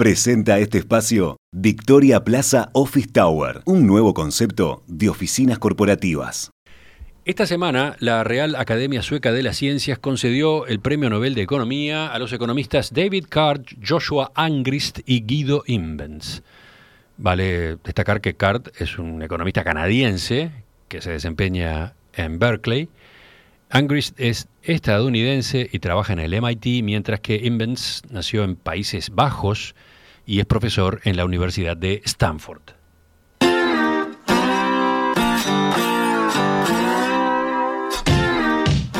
Presenta este espacio Victoria Plaza Office Tower, un nuevo concepto de oficinas corporativas. Esta semana, la Real Academia Sueca de las Ciencias concedió el Premio Nobel de Economía a los economistas David Card, Joshua Angrist y Guido Imbens. Vale destacar que Card es un economista canadiense que se desempeña en Berkeley. Angrist es estadounidense y trabaja en el MIT, mientras que Imbens nació en Países Bajos y es profesor en la Universidad de Stanford.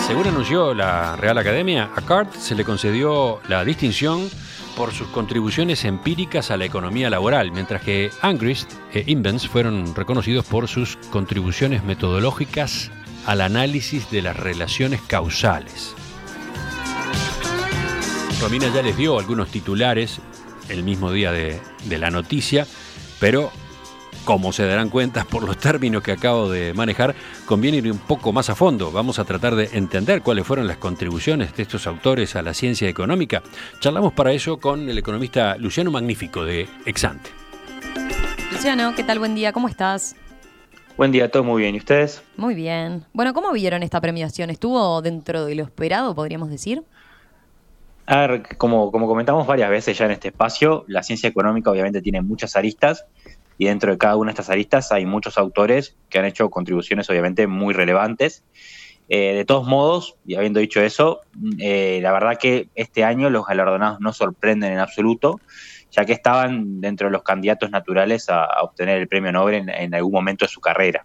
Según anunció la Real Academia, a Cart se le concedió la distinción por sus contribuciones empíricas a la economía laboral, mientras que Angrist e Imbens fueron reconocidos por sus contribuciones metodológicas al análisis de las relaciones causales. Romina ya les dio algunos titulares el mismo día de, la noticia, pero como se darán cuenta por los términos que acabo de manejar, conviene ir un poco más a fondo. Vamos a tratar de entender cuáles fueron las contribuciones de estos autores a la ciencia económica. Charlamos para eso con el economista Luciano Magnífico de Exante. Luciano, ¿qué tal? Buen día, ¿cómo estás? Buen día, todo muy bien. ¿Y ustedes? Muy bien. Bueno, ¿cómo vieron esta premiación? ¿Estuvo dentro de lo esperado, podríamos decir? A ver, como, como comentamos varias veces ya en este espacio, la ciencia económica obviamente tiene muchas aristas y dentro de cada una de estas aristas hay muchos autores que han hecho contribuciones obviamente muy relevantes. Eh, de todos modos, y habiendo dicho eso, eh, la verdad que este año los galardonados no sorprenden en absoluto, ya que estaban dentro de los candidatos naturales a, obtener el premio Nobel en, algún momento de su carrera.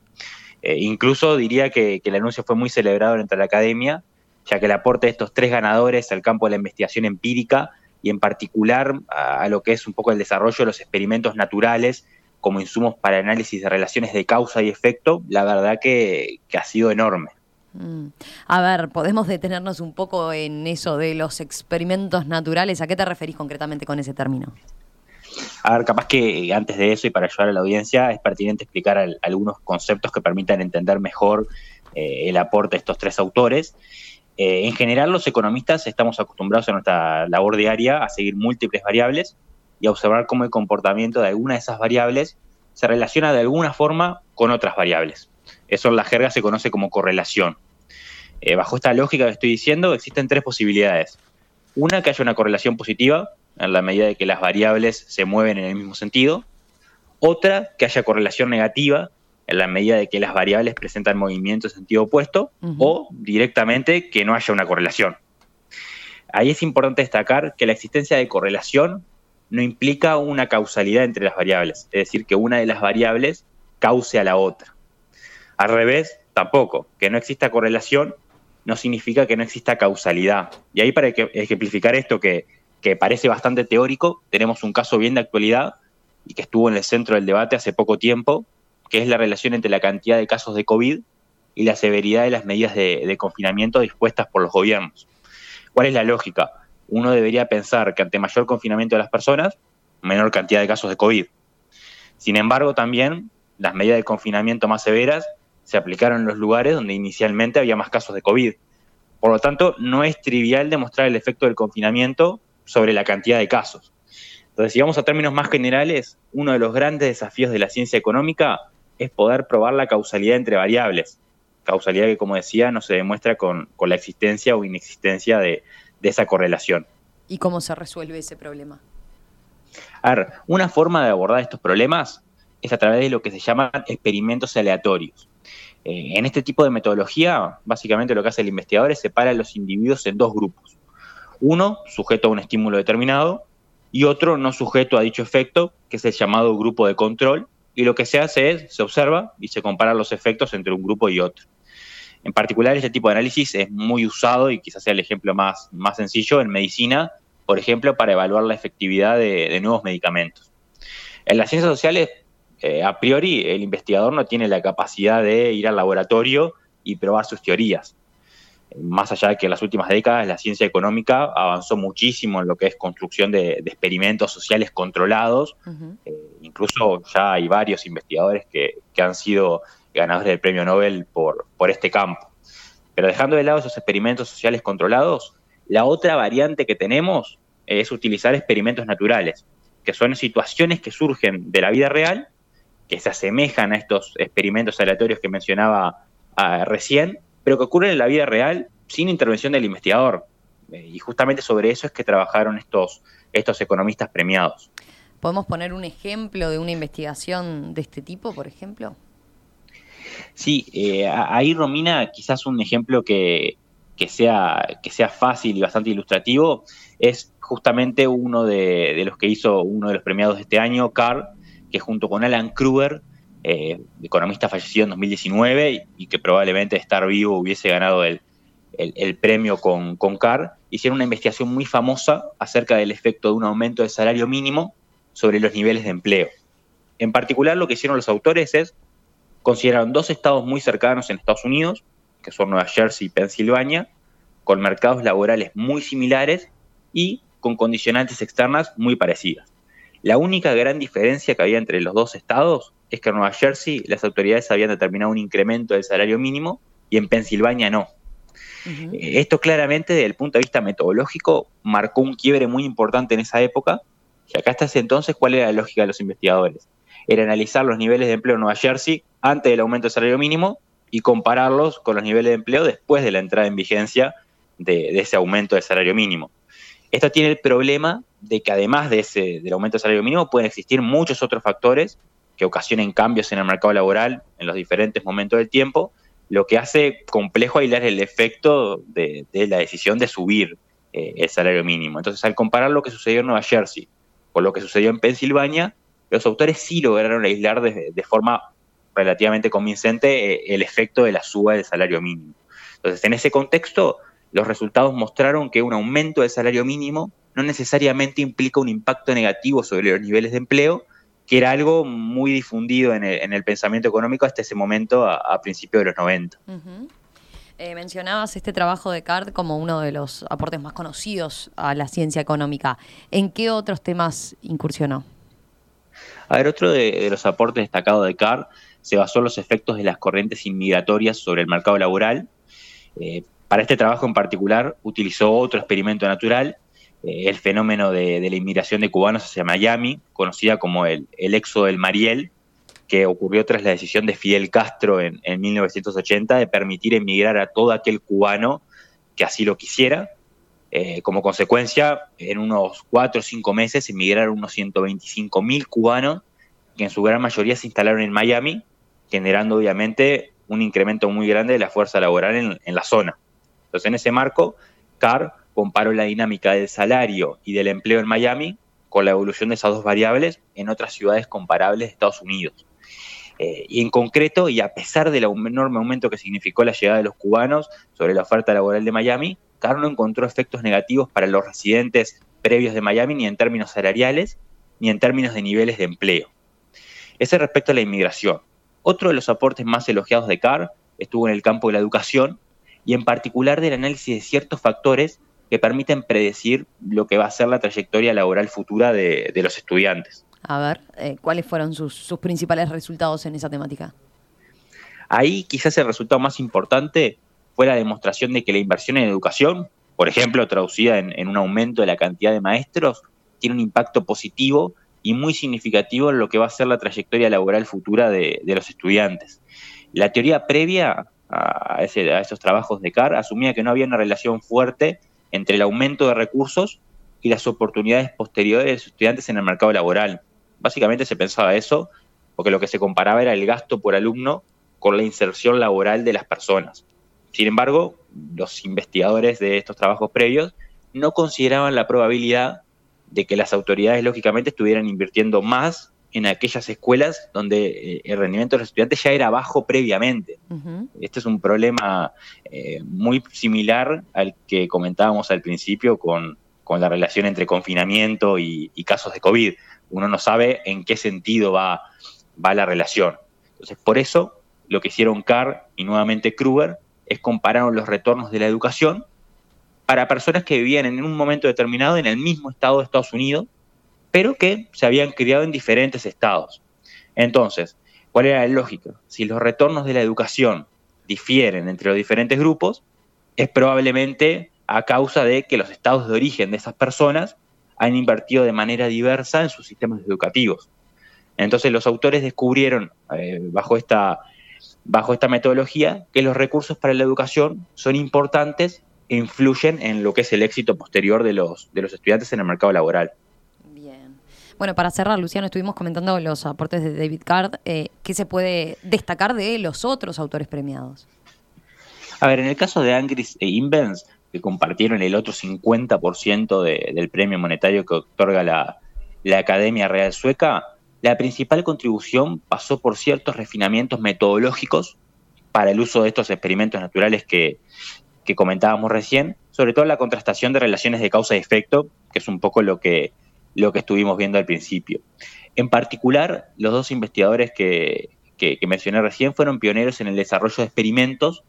Eh, incluso diría que, el anuncio fue muy celebrado entre la academia ya que el aporte de estos tres ganadores al campo de la investigación empírica y en particular a, lo que es un poco el desarrollo de los experimentos naturales como insumos para análisis de relaciones de causa y efecto, la verdad que, ha sido enorme. Mm. A ver, ¿podemos detenernos un poco en eso de los experimentos naturales? ¿A qué te referís concretamente con ese término? A ver, capaz que antes de eso y para ayudar a la audiencia es pertinente explicar algunos conceptos que permitan entender mejor eh, el aporte de estos tres autores. Eh, en general, los economistas estamos acostumbrados en nuestra labor diaria a seguir múltiples variables y a observar cómo el comportamiento de alguna de esas variables se relaciona de alguna forma con otras variables. Eso en la jerga se conoce como correlación. Eh, bajo esta lógica que estoy diciendo, existen tres posibilidades. Una, que haya una correlación positiva, en la medida de que las variables se mueven en el mismo sentido. Otra, que haya correlación negativa, en la medida de que las variables presentan movimiento en sentido opuesto o directamente que no haya una correlación. Ahí es importante destacar que la existencia de correlación no implica una causalidad entre las variables, es decir, que una de las variables cause a la otra. Al revés, tampoco, que no exista correlación no significa que no exista causalidad. Y ahí para ejemplificar esto que, que parece bastante teórico, tenemos un caso bien de actualidad y que estuvo en el centro del debate hace poco tiempo, que es la relación entre la cantidad de casos de COVID y la severidad de las medidas de, confinamiento dispuestas por los gobiernos. ¿Cuál es la lógica? Uno debería pensar que ante mayor confinamiento de las personas, menor cantidad de casos de COVID. Sin embargo, también las medidas de confinamiento más severas se aplicaron en los lugares donde inicialmente había más casos de COVID. Por lo tanto, no es trivial demostrar el efecto del confinamiento sobre la cantidad de casos. Entonces, si vamos a términos más generales, uno de los grandes desafíos de la ciencia económica es poder probar la causalidad entre variables. Causalidad que, como decía, no se demuestra con, la existencia o inexistencia de, esa correlación. ¿Y cómo se resuelve ese problema? A ver, una forma de abordar estos problemas es a través de lo que se llaman experimentos aleatorios. Eh, en este tipo de metodología, básicamente lo que hace el investigador es separar a los individuos en dos grupos. Uno sujeto a un estímulo determinado y otro no sujeto a dicho efecto, que es el llamado grupo de control, y lo que se hace es, se observa y se comparan los efectos entre un grupo y otro. En particular, este tipo de análisis es muy usado y quizás sea el ejemplo más, más sencillo en medicina, por ejemplo, para evaluar la efectividad de, nuevos medicamentos. En las ciencias sociales, eh, a priori, el investigador no tiene la capacidad de ir al laboratorio y probar sus teorías más allá de que en las últimas décadas la ciencia económica avanzó muchísimo en lo que es construcción de, experimentos sociales controlados. Eh, incluso ya hay varios investigadores que, han sido ganadores del premio Nobel por, por este campo. Pero dejando de lado esos experimentos sociales controlados, la otra variante que tenemos es utilizar experimentos naturales, que son situaciones que surgen de la vida real, que se asemejan a estos experimentos aleatorios que mencionaba ah, recién, pero que ocurren en la vida real sin intervención del investigador. Eh, y justamente sobre eso es que trabajaron estos, estos economistas premiados. ¿Podemos poner un ejemplo de una investigación de este tipo, por ejemplo? Sí, eh, ahí Romina, quizás un ejemplo que, sea, que sea fácil y bastante ilustrativo, es justamente uno de, los que hizo uno de los premiados de este año, Carr, que junto con Alan Kruger, eh, economista fallecido en 2019 y, que probablemente estar vivo hubiese ganado el, premio con, con Carr, hicieron una investigación muy famosa acerca del efecto de un aumento del salario mínimo sobre los niveles de empleo. En particular, lo que hicieron los autores es consideraron dos estados muy cercanos en Estados Unidos, que son Nueva Jersey y Pensilvania, con mercados laborales muy similares y con condicionantes externas muy parecidas. La única gran diferencia que había entre los dos estados es que en Nueva Jersey las autoridades habían determinado un incremento del salario mínimo y en Pensilvania no. Eh, esto claramente desde el punto de vista metodológico marcó un quiebre muy importante en esa época y acá hasta ese entonces cuál era la lógica de los investigadores. Era analizar los niveles de empleo en Nueva Jersey antes del aumento del salario mínimo y compararlos con los niveles de empleo después de la entrada en vigencia de, ese aumento del salario mínimo. Esto tiene el problema de que además de ese, del aumento del salario mínimo pueden existir muchos otros factores que ocasionen cambios en el mercado laboral en los diferentes momentos del tiempo, lo que hace complejo aislar el efecto de, la decisión de subir eh, el salario mínimo. Entonces, al comparar lo que sucedió en Nueva Jersey con lo que sucedió en Pensilvania, los autores sí lograron aislar de forma relativamente convincente eh, el efecto de la suba del salario mínimo. Entonces, en ese contexto, los resultados mostraron que un aumento del salario mínimo no necesariamente implica un impacto negativo sobre los niveles de empleo, que era algo muy difundido en el, pensamiento económico hasta ese momento, a, principios de los 90. Eh, mencionabas este trabajo de Card como uno de los aportes más conocidos a la ciencia económica. ¿En qué otros temas incursionó? A ver, otro de, los aportes destacados de Card se basó en los efectos de las corrientes inmigratorias sobre el mercado laboral. Eh, para este trabajo en particular utilizó otro experimento natural, eh, el fenómeno de, la inmigración de cubanos hacia Miami, conocida como el, el éxodo del Mariel, que ocurrió tras la decisión de Fidel Castro en, 1980 de permitir emigrar a todo aquel cubano que así lo quisiera. Eh, como consecuencia, en unos cuatro o cinco meses emigraron unos 125 mil cubanos, que en su gran mayoría se instalaron en Miami, generando obviamente un incremento muy grande de la fuerza laboral en, la zona. Entonces, en ese marco, Carr comparó la dinámica del salario y del empleo en Miami con la evolución de esas dos variables en otras ciudades comparables de Estados Unidos. Eh, y en concreto, y a pesar del enorme aumento que significó la llegada de los cubanos sobre la oferta laboral de Miami, Carr no encontró efectos negativos para los residentes previos de Miami ni en términos salariales ni en términos de niveles de empleo. Ese respecto a la inmigración. Otro de los aportes más elogiados de Carr estuvo en el campo de la educación y en particular del análisis de ciertos factores que permiten predecir lo que va a ser la trayectoria laboral futura de, los estudiantes. A ver, eh, ¿cuáles fueron sus, principales resultados en esa temática? Ahí quizás el resultado más importante fue la demostración de que la inversión en educación, por ejemplo, traducida en un aumento de la cantidad de maestros, tiene un impacto positivo y muy significativo en lo que va a ser la trayectoria laboral futura de, los estudiantes. La teoría previa a, esos trabajos de CAR asumía que no había una relación fuerte entre el aumento de recursos y las oportunidades posteriores de los estudiantes en el mercado laboral. Básicamente se pensaba eso porque lo que se comparaba era el gasto por alumno con la inserción laboral de las personas. Sin embargo, los investigadores de estos trabajos previos no consideraban la probabilidad de que las autoridades lógicamente estuvieran invirtiendo más en aquellas escuelas donde eh, el rendimiento de los estudiantes ya era bajo previamente. Este es un problema eh, muy similar al que comentábamos al principio con, la relación entre confinamiento y, casos de COVID. Uno no sabe en qué sentido va, va la relación. Entonces, por eso, lo que hicieron Carr y nuevamente Kruger es comparar los retornos de la educación para personas que vivían en un momento determinado en el mismo estado de Estados Unidos, pero que se habían criado en diferentes estados. Entonces, ¿cuál era la lógica? Si los retornos de la educación difieren entre los diferentes grupos, es probablemente a causa de que los estados de origen de esas personas han invertido de manera diversa en sus sistemas educativos. Entonces los autores descubrieron, eh, bajo, esta, bajo esta metodología, que los recursos para la educación son importantes e influyen en lo que es el éxito posterior de los, de los estudiantes en el mercado laboral. Bueno, para cerrar, Luciano, estuvimos comentando los aportes de David Card. Eh, ¿Qué se puede destacar de los otros autores premiados? A ver, en el caso de Angris e Invens, que compartieron el otro 50% del premio monetario que otorga la, la Academia Real Sueca, la principal contribución pasó por ciertos refinamientos metodológicos para el uso de estos experimentos naturales que, que comentábamos recién, sobre todo la contrastación de relaciones de causa y efecto, que es un poco lo que, lo que estuvimos viendo al principio. En particular, los dos investigadores que, mencioné recién fueron pioneros en el desarrollo de experimentos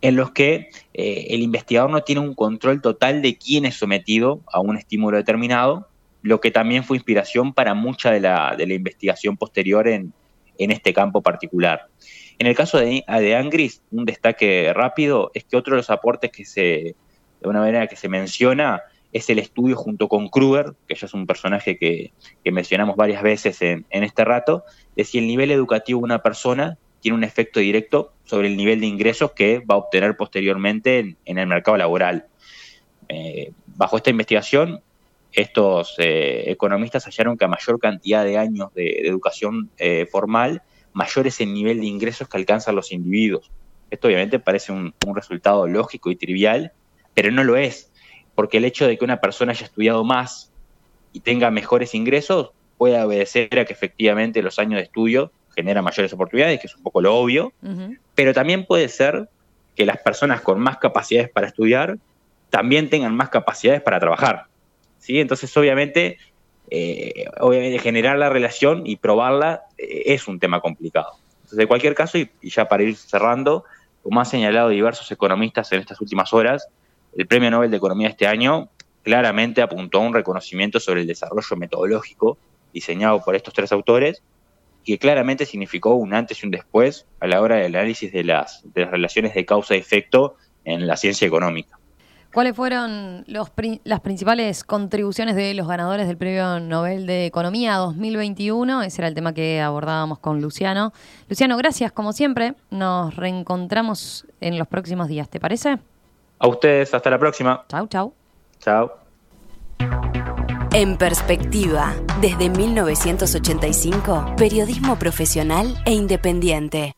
en los que eh, el investigador no tiene un control total de quién es sometido a un estímulo determinado, lo que también fue inspiración para mucha de la, de la investigación posterior en, en este campo particular. En el caso de, de, Angris, un destaque rápido es que otro de los aportes que se, de una manera que se menciona, es el estudio junto con Kruger, que ya es un personaje que, mencionamos varias veces en, este rato, de si el nivel educativo de una persona tiene un efecto directo sobre el nivel de ingresos que va a obtener posteriormente en, el mercado laboral. Eh, bajo esta investigación, estos eh, economistas hallaron que a mayor cantidad de años de, educación eh, formal, mayor es el nivel de ingresos que alcanzan los individuos. Esto obviamente parece un, resultado lógico y trivial, pero no lo es, porque el hecho de que una persona haya estudiado más y tenga mejores ingresos puede obedecer a que efectivamente los años de estudio generan mayores oportunidades, que es un poco lo obvio, uh -huh. pero también puede ser que las personas con más capacidades para estudiar también tengan más capacidades para trabajar. ¿sí? Entonces, obviamente, eh, obviamente, generar la relación y probarla eh, es un tema complicado. Entonces, de cualquier caso, y, y, ya para ir cerrando, como han señalado diversos economistas en estas últimas horas, el Premio Nobel de Economía este año claramente apuntó a un reconocimiento sobre el desarrollo metodológico diseñado por estos tres autores, que claramente significó un antes y un después a la hora del análisis de las, relaciones de causa y efecto en la ciencia económica. ¿Cuáles fueron los, las principales contribuciones de los ganadores del Premio Nobel de Economía 2021? Ese era el tema que abordábamos con Luciano. Luciano, gracias como siempre. Nos reencontramos en los próximos días, ¿te parece? A ustedes, hasta la próxima. Chau, chau. Chao. En perspectiva, desde 1985, periodismo profesional e independiente.